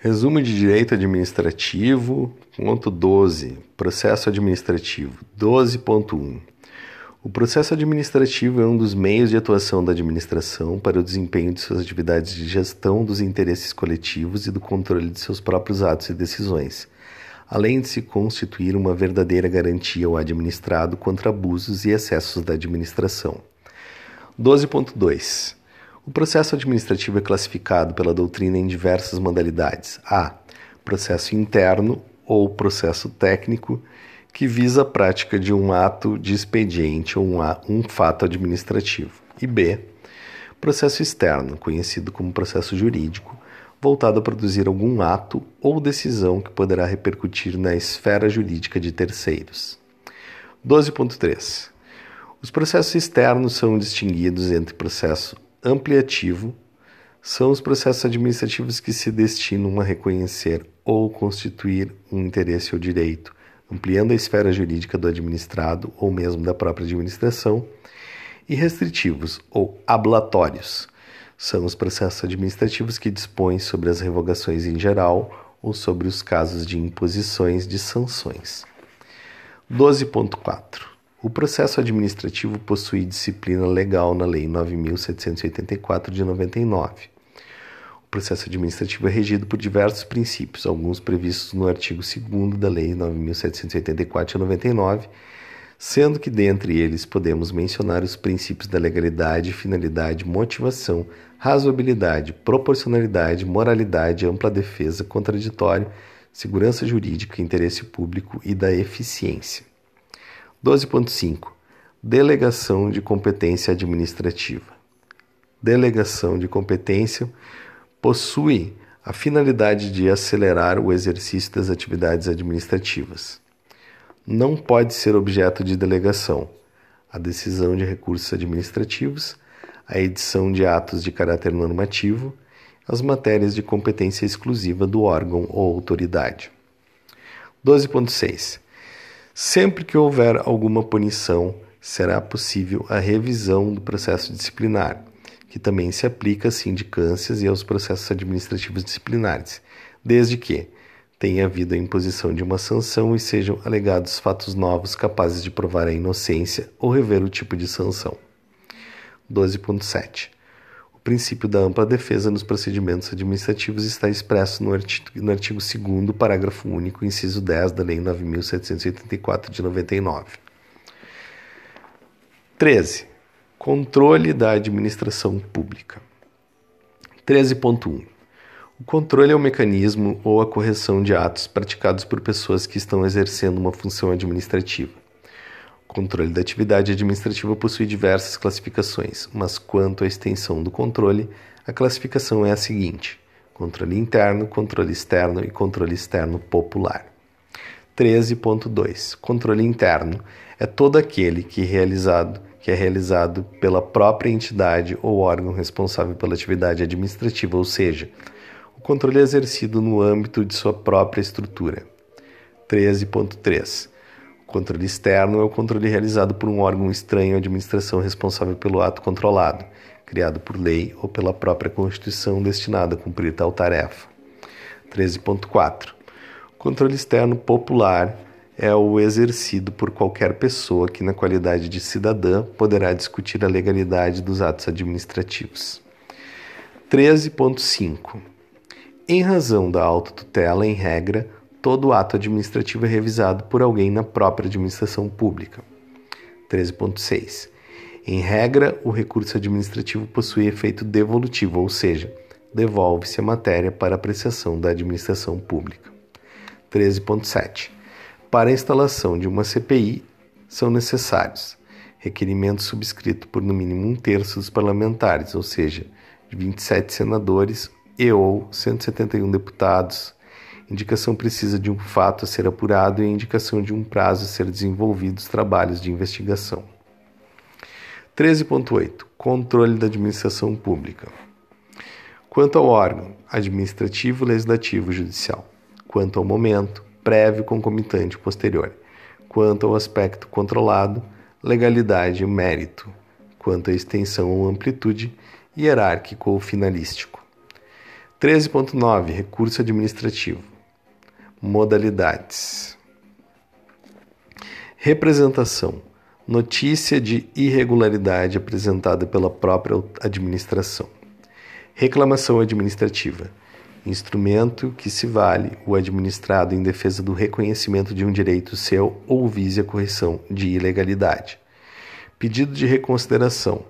Resumo de direito administrativo, ponto 12. Processo administrativo, 12.1. O processo administrativo é um dos meios de atuação da administração para o desempenho de suas atividades de gestão dos interesses coletivos e do controle de seus próprios atos e decisões, além de se constituir uma verdadeira garantia ao administrado contra abusos e excessos da administração. 12.2. O processo administrativo é classificado pela doutrina em diversas modalidades. A. Processo interno ou processo técnico, que visa a prática de um ato de expediente ou um, um fato administrativo. E B. Processo externo, conhecido como processo jurídico, voltado a produzir algum ato ou decisão que poderá repercutir na esfera jurídica de terceiros. 12.3. Os processos externos são distinguidos entre processo ampliativo são os processos administrativos que se destinam a reconhecer ou constituir um interesse ou direito, ampliando a esfera jurídica do administrado ou mesmo da própria administração, e restritivos ou ablatórios são os processos administrativos que dispõem sobre as revogações em geral ou sobre os casos de imposições de sanções. 12.4 o processo administrativo possui disciplina legal na Lei 9.784 de 99. O processo administrativo é regido por diversos princípios, alguns previstos no artigo 2 da Lei 9.784 de 99, sendo que dentre eles podemos mencionar os princípios da legalidade, finalidade, motivação, razoabilidade, proporcionalidade, moralidade, ampla defesa, contraditório, segurança jurídica, interesse público e da eficiência. 12.5 Delegação de competência administrativa. Delegação de competência possui a finalidade de acelerar o exercício das atividades administrativas. Não pode ser objeto de delegação a decisão de recursos administrativos, a edição de atos de caráter normativo, as matérias de competência exclusiva do órgão ou autoridade. 12.6 Sempre que houver alguma punição, será possível a revisão do processo disciplinar, que também se aplica às sindicâncias e aos processos administrativos disciplinares, desde que tenha havido a imposição de uma sanção e sejam alegados fatos novos capazes de provar a inocência ou rever o tipo de sanção. 12.7 princípio da ampla defesa nos procedimentos administrativos está expresso no artigo, no artigo 2 parágrafo único, inciso 10 da Lei 9.784 de 99. 13. Controle da administração pública. 13.1. O controle é o mecanismo ou a correção de atos praticados por pessoas que estão exercendo uma função administrativa controle da atividade administrativa possui diversas classificações, mas quanto à extensão do controle, a classificação é a seguinte: controle interno, controle externo e controle externo popular. 13.2 Controle interno é todo aquele que, realizado, que é realizado pela própria entidade ou órgão responsável pela atividade administrativa, ou seja, o controle é exercido no âmbito de sua própria estrutura. 13.3 controle externo é o controle realizado por um órgão estranho à administração responsável pelo ato controlado, criado por lei ou pela própria Constituição destinado a cumprir tal tarefa. 13.4. Controle externo popular é o exercido por qualquer pessoa que, na qualidade de cidadã, poderá discutir a legalidade dos atos administrativos. 13.5. Em razão da autotutela, em regra, todo ato administrativo é revisado por alguém na própria administração pública. 13.6. Em regra, o recurso administrativo possui efeito devolutivo, ou seja, devolve-se a matéria para apreciação da administração pública. 13.7. Para a instalação de uma CPI, são necessários requerimento subscrito por no mínimo um terço dos parlamentares, ou seja, de 27 senadores e ou 171 deputados, indicação precisa de um fato a ser apurado e a indicação de um prazo a ser desenvolvido os trabalhos de investigação. 13.8 Controle da administração pública. Quanto ao órgão administrativo, legislativo, judicial. Quanto ao momento, prévio, concomitante, posterior. Quanto ao aspecto controlado, legalidade e mérito. Quanto à extensão ou amplitude, hierárquico ou finalístico. 13.9 Recurso administrativo. Modalidades. Representação. Notícia de irregularidade apresentada pela própria administração. Reclamação administrativa. Instrumento que se vale o administrado em defesa do reconhecimento de um direito seu ou vise a correção de ilegalidade. Pedido de reconsideração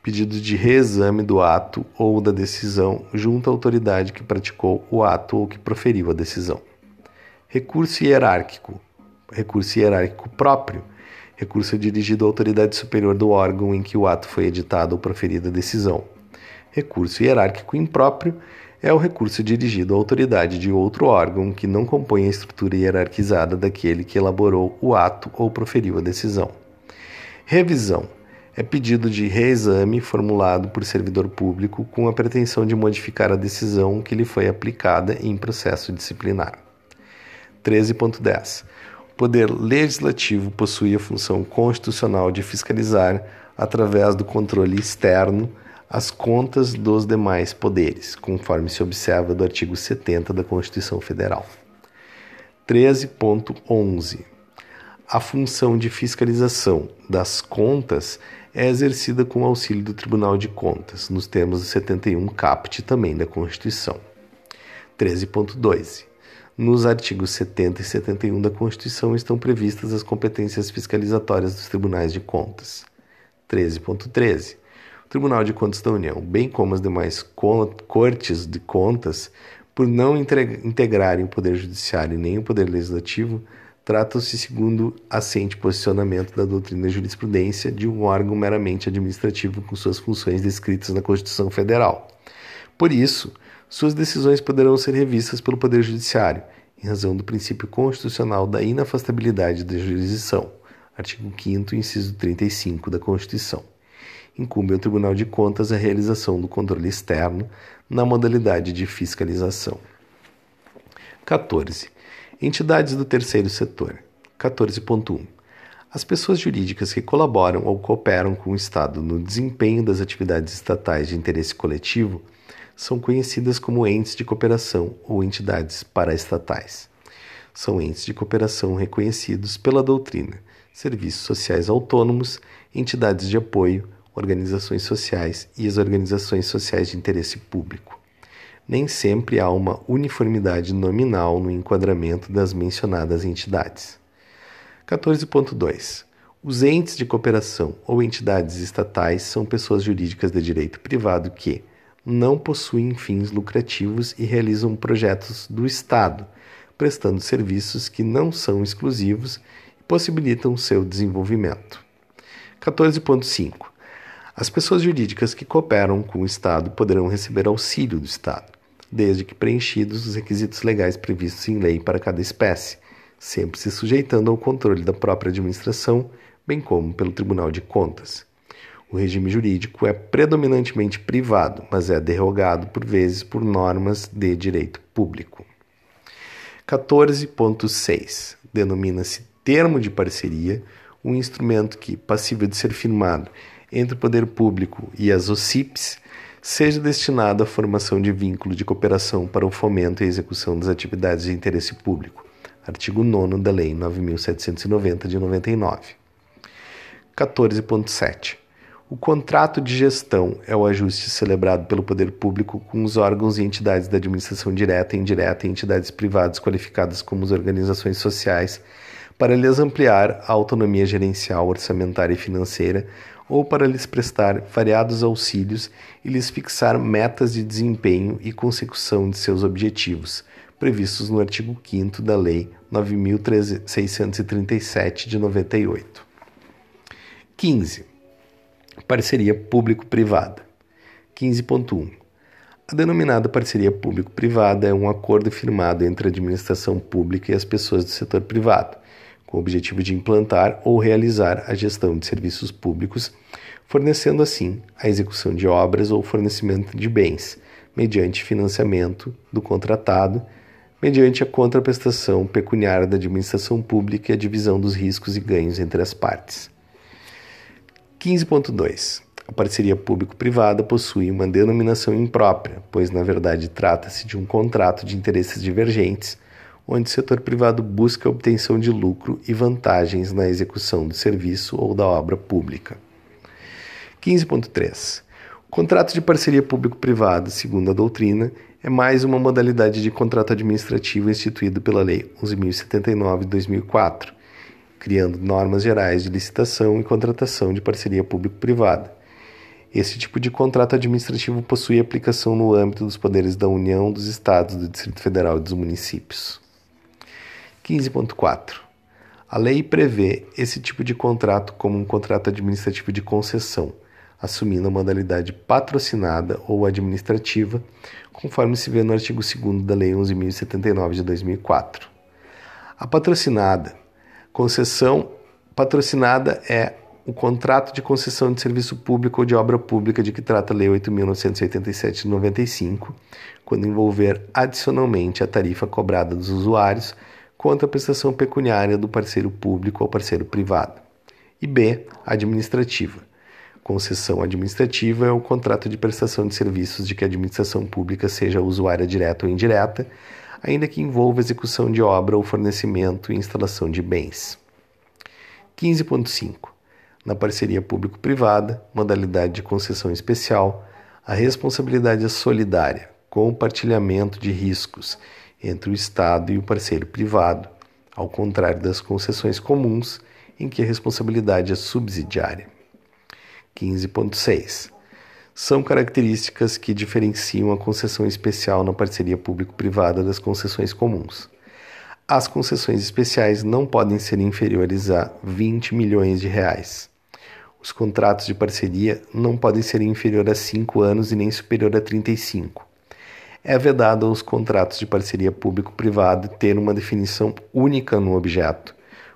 pedido de reexame do ato ou da decisão junto à autoridade que praticou o ato ou que proferiu a decisão. Recurso hierárquico. Recurso hierárquico próprio. Recurso dirigido à autoridade superior do órgão em que o ato foi editado ou proferida a decisão. Recurso hierárquico impróprio é o recurso dirigido à autoridade de outro órgão que não compõe a estrutura hierarquizada daquele que elaborou o ato ou proferiu a decisão. Revisão é pedido de reexame formulado por servidor público com a pretensão de modificar a decisão que lhe foi aplicada em processo disciplinar. 13.10. O Poder Legislativo possui a função constitucional de fiscalizar, através do controle externo, as contas dos demais poderes, conforme se observa do artigo 70 da Constituição Federal. 13.11. A função de fiscalização das contas é exercida com o auxílio do Tribunal de Contas, nos termos do 71 caput também da Constituição. 13.2. Nos artigos 70 e 71 da Constituição estão previstas as competências fiscalizatórias dos Tribunais de Contas. 13.13. O Tribunal de Contas da União, bem como as demais cortes de contas, por não integrarem o Poder Judiciário nem o Poder Legislativo, Trata-se, segundo assente posicionamento da doutrina e jurisprudência, de um órgão meramente administrativo com suas funções descritas na Constituição Federal. Por isso, suas decisões poderão ser revistas pelo Poder Judiciário, em razão do princípio constitucional da inafastabilidade da jurisdição, artigo 5, inciso 35 da Constituição. Incumbe ao Tribunal de Contas a realização do controle externo na modalidade de fiscalização. 14. Entidades do terceiro setor. 14.1. As pessoas jurídicas que colaboram ou cooperam com o Estado no desempenho das atividades estatais de interesse coletivo são conhecidas como entes de cooperação ou entidades paraestatais. São entes de cooperação reconhecidos pela doutrina, serviços sociais autônomos, entidades de apoio, organizações sociais e as organizações sociais de interesse público nem sempre há uma uniformidade nominal no enquadramento das mencionadas entidades. 14.2. Os entes de cooperação ou entidades estatais são pessoas jurídicas de direito privado que não possuem fins lucrativos e realizam projetos do Estado, prestando serviços que não são exclusivos e possibilitam seu desenvolvimento. 14.5. As pessoas jurídicas que cooperam com o Estado poderão receber auxílio do Estado desde que preenchidos os requisitos legais previstos em lei para cada espécie, sempre se sujeitando ao controle da própria administração, bem como pelo Tribunal de Contas. O regime jurídico é predominantemente privado, mas é derrogado por vezes por normas de direito público. 14.6 denomina-se termo de parceria um instrumento que, passível de ser firmado entre o poder público e as OCIPs, seja destinado à formação de vínculo de cooperação para o fomento e execução das atividades de interesse público. Artigo 9 da Lei 9790 de 99. 14.7. O contrato de gestão é o ajuste celebrado pelo poder público com os órgãos e entidades da administração direta e indireta e entidades privadas qualificadas como as organizações sociais para lhes ampliar a autonomia gerencial, orçamentária e financeira ou para lhes prestar variados auxílios e lhes fixar metas de desempenho e consecução de seus objetivos, previstos no artigo 5 da Lei 9637 de 98. 15. Parceria público-privada. 15.1. A denominada parceria público-privada é um acordo firmado entre a administração pública e as pessoas do setor privado com o objetivo de implantar ou realizar a gestão de serviços públicos, fornecendo assim a execução de obras ou fornecimento de bens, mediante financiamento do contratado, mediante a contraprestação pecuniária da administração pública e a divisão dos riscos e ganhos entre as partes. 15.2. A parceria público-privada possui uma denominação imprópria, pois na verdade trata-se de um contrato de interesses divergentes, onde o setor privado busca a obtenção de lucro e vantagens na execução do serviço ou da obra pública. 15.3. O contrato de parceria público-privada, segundo a doutrina, é mais uma modalidade de contrato administrativo instituído pela Lei 11.079 de 2004, criando normas gerais de licitação e contratação de parceria público-privada esse tipo de contrato administrativo possui aplicação no âmbito dos poderes da União, dos Estados, do Distrito Federal e dos municípios. 15.4. A lei prevê esse tipo de contrato como um contrato administrativo de concessão, assumindo a modalidade patrocinada ou administrativa, conforme se vê no artigo 2 da Lei 11.079 de 2004. A patrocinada, concessão patrocinada é o contrato de concessão de serviço público ou de obra pública de que trata a Lei 8.987 de 95, quando envolver adicionalmente a tarifa cobrada dos usuários contra a prestação pecuniária do parceiro público ou parceiro privado. E B, administrativa. Concessão administrativa é o contrato de prestação de serviços de que a administração pública seja usuária direta ou indireta, ainda que envolva execução de obra ou fornecimento e instalação de bens. 15.5 na parceria público-privada, modalidade de concessão especial, a responsabilidade é solidária, compartilhamento de riscos entre o Estado e o parceiro privado, ao contrário das concessões comuns, em que a responsabilidade é subsidiária. 15.6 são características que diferenciam a concessão especial na parceria público-privada das concessões comuns. As concessões especiais não podem ser inferiores a 20 milhões de reais. Os contratos de parceria não podem ser inferior a 5 anos e nem superior a 35. É vedado aos contratos de parceria público-privado ter uma definição única no objeto,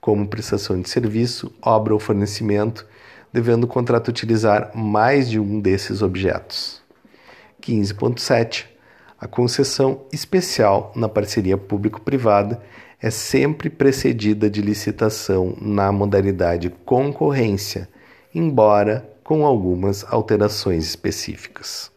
como prestação de serviço, obra ou fornecimento, devendo o contrato utilizar mais de um desses objetos. 15.7 a concessão especial na parceria público-privada é sempre precedida de licitação na modalidade concorrência, embora com algumas alterações específicas.